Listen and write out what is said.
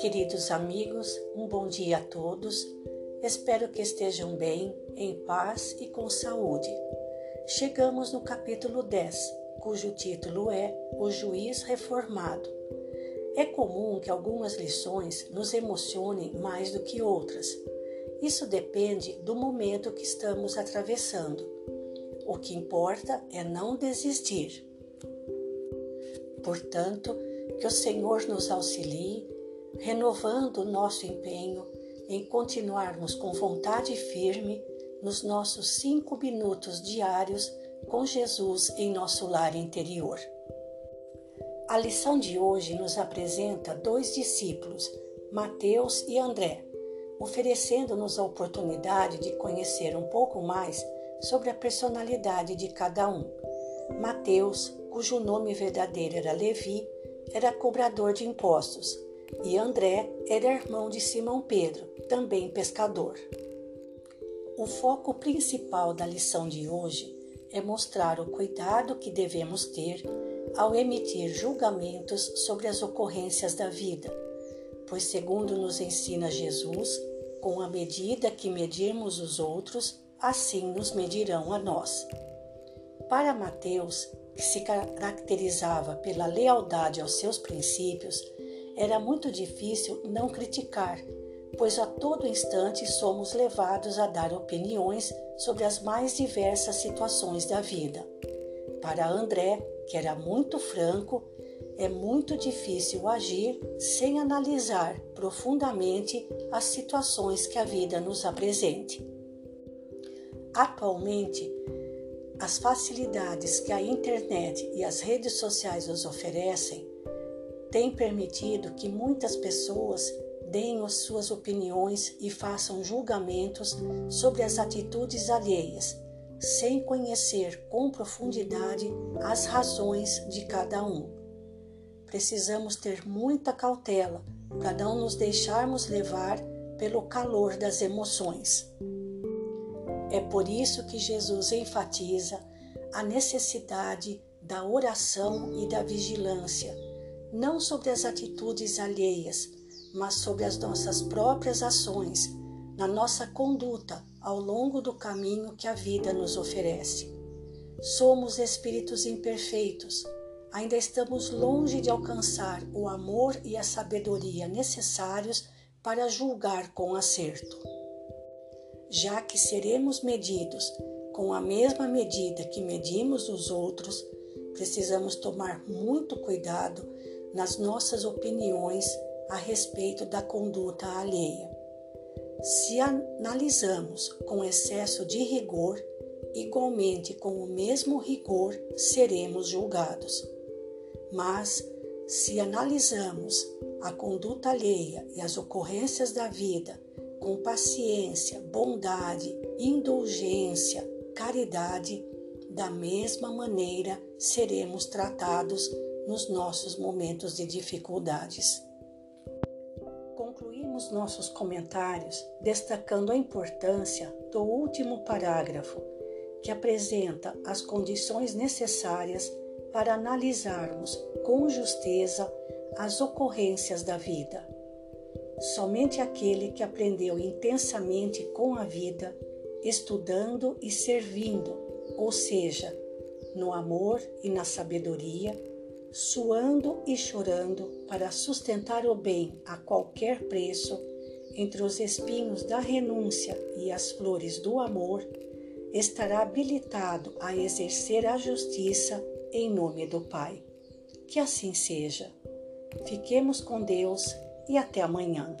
Queridos amigos, um bom dia a todos. Espero que estejam bem, em paz e com saúde. Chegamos no capítulo 10, cujo título é O Juiz Reformado. É comum que algumas lições nos emocionem mais do que outras. Isso depende do momento que estamos atravessando. O que importa é não desistir. Portanto, que o Senhor nos auxilie renovando o nosso empenho em continuarmos com vontade firme nos nossos cinco minutos diários com Jesus em nosso lar interior. A lição de hoje nos apresenta dois discípulos, Mateus e André, oferecendo-nos a oportunidade de conhecer um pouco mais sobre a personalidade de cada um. Mateus, cujo nome verdadeiro era Levi, era cobrador de impostos e André era irmão de Simão Pedro, também pescador. O foco principal da lição de hoje é mostrar o cuidado que devemos ter ao emitir julgamentos sobre as ocorrências da vida, pois, segundo nos ensina Jesus, com a medida que medirmos os outros, assim nos medirão a nós. Para Mateus, que se caracterizava pela lealdade aos seus princípios, era muito difícil não criticar, pois a todo instante somos levados a dar opiniões sobre as mais diversas situações da vida. Para André, que era muito franco, é muito difícil agir sem analisar profundamente as situações que a vida nos apresente. Atualmente, as facilidades que a internet e as redes sociais nos oferecem tem permitido que muitas pessoas deem as suas opiniões e façam julgamentos sobre as atitudes alheias, sem conhecer com profundidade as razões de cada um. Precisamos ter muita cautela para não nos deixarmos levar pelo calor das emoções. É por isso que Jesus enfatiza a necessidade da oração e da vigilância não sobre as atitudes alheias, mas sobre as nossas próprias ações, na nossa conduta ao longo do caminho que a vida nos oferece. Somos espíritos imperfeitos, ainda estamos longe de alcançar o amor e a sabedoria necessários para julgar com acerto. Já que seremos medidos com a mesma medida que medimos os outros, precisamos tomar muito cuidado nas nossas opiniões a respeito da conduta alheia. Se analisamos com excesso de rigor, igualmente com o mesmo rigor seremos julgados. Mas, se analisamos a conduta alheia e as ocorrências da vida com paciência, bondade, indulgência, caridade, da mesma maneira seremos tratados nos nossos momentos de dificuldades. Concluímos nossos comentários destacando a importância do último parágrafo, que apresenta as condições necessárias para analisarmos com justeza as ocorrências da vida. Somente aquele que aprendeu intensamente com a vida, estudando e servindo, ou seja, no amor e na sabedoria, suando e chorando para sustentar o bem a qualquer preço, entre os espinhos da renúncia e as flores do amor, estará habilitado a exercer a justiça em nome do Pai. Que assim seja. Fiquemos com Deus e até amanhã.